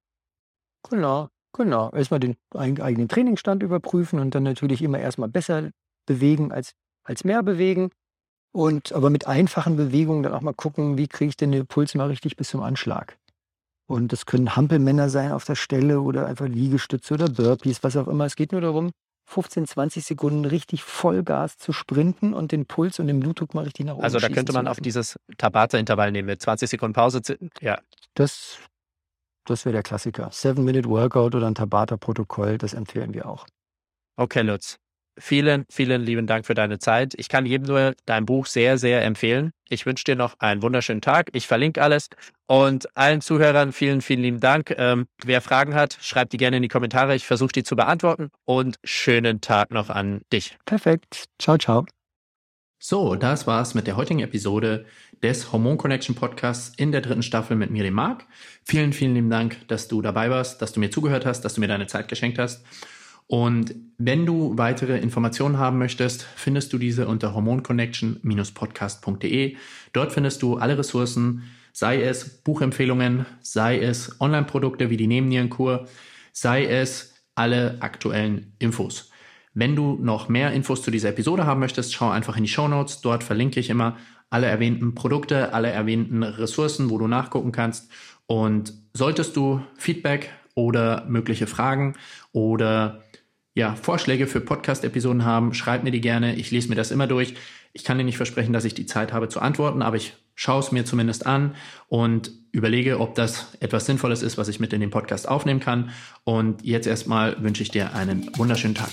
Genau, genau. Erstmal den eigenen Trainingsstand überprüfen und dann natürlich immer erstmal besser bewegen als, als mehr bewegen. Und aber mit einfachen Bewegungen dann auch mal gucken, wie kriege ich denn den Puls mal richtig bis zum Anschlag. Und das können Hampelmänner sein auf der Stelle oder einfach Liegestütze oder Burpees, was auch immer. Es geht nur darum, 15, 20 Sekunden richtig Vollgas zu sprinten und den Puls und den Blutdruck mal richtig nach oben Also da könnte man auf dieses Tabata-Intervall nehmen mit 20 Sekunden Pause. Ja. Das, das wäre der Klassiker. Seven-Minute-Workout oder ein Tabata-Protokoll, das empfehlen wir auch. Okay, Lutz. Vielen, vielen lieben Dank für deine Zeit. Ich kann jedem nur dein Buch sehr, sehr empfehlen. Ich wünsche dir noch einen wunderschönen Tag. Ich verlinke alles. Und allen Zuhörern vielen, vielen lieben Dank. Ähm, wer Fragen hat, schreibt die gerne in die Kommentare. Ich versuche die zu beantworten. Und schönen Tag noch an dich. Perfekt. Ciao, ciao. So, das war's mit der heutigen Episode des Hormon Connection Podcasts in der dritten Staffel mit Miriam Mark. Vielen, vielen lieben Dank, dass du dabei warst, dass du mir zugehört hast, dass du mir deine Zeit geschenkt hast. Und wenn du weitere Informationen haben möchtest, findest du diese unter hormonconnection-podcast.de. Dort findest du alle Ressourcen, sei es Buchempfehlungen, sei es Online-Produkte wie die Nebennierenkur, sei es alle aktuellen Infos. Wenn du noch mehr Infos zu dieser Episode haben möchtest, schau einfach in die Show Notes. Dort verlinke ich immer alle erwähnten Produkte, alle erwähnten Ressourcen, wo du nachgucken kannst. Und solltest du Feedback oder mögliche Fragen oder ja, Vorschläge für Podcast-Episoden haben, schreibt mir die gerne. Ich lese mir das immer durch. Ich kann dir nicht versprechen, dass ich die Zeit habe zu antworten, aber ich schaue es mir zumindest an und überlege, ob das etwas Sinnvolles ist, was ich mit in den Podcast aufnehmen kann. Und jetzt erstmal wünsche ich dir einen wunderschönen Tag.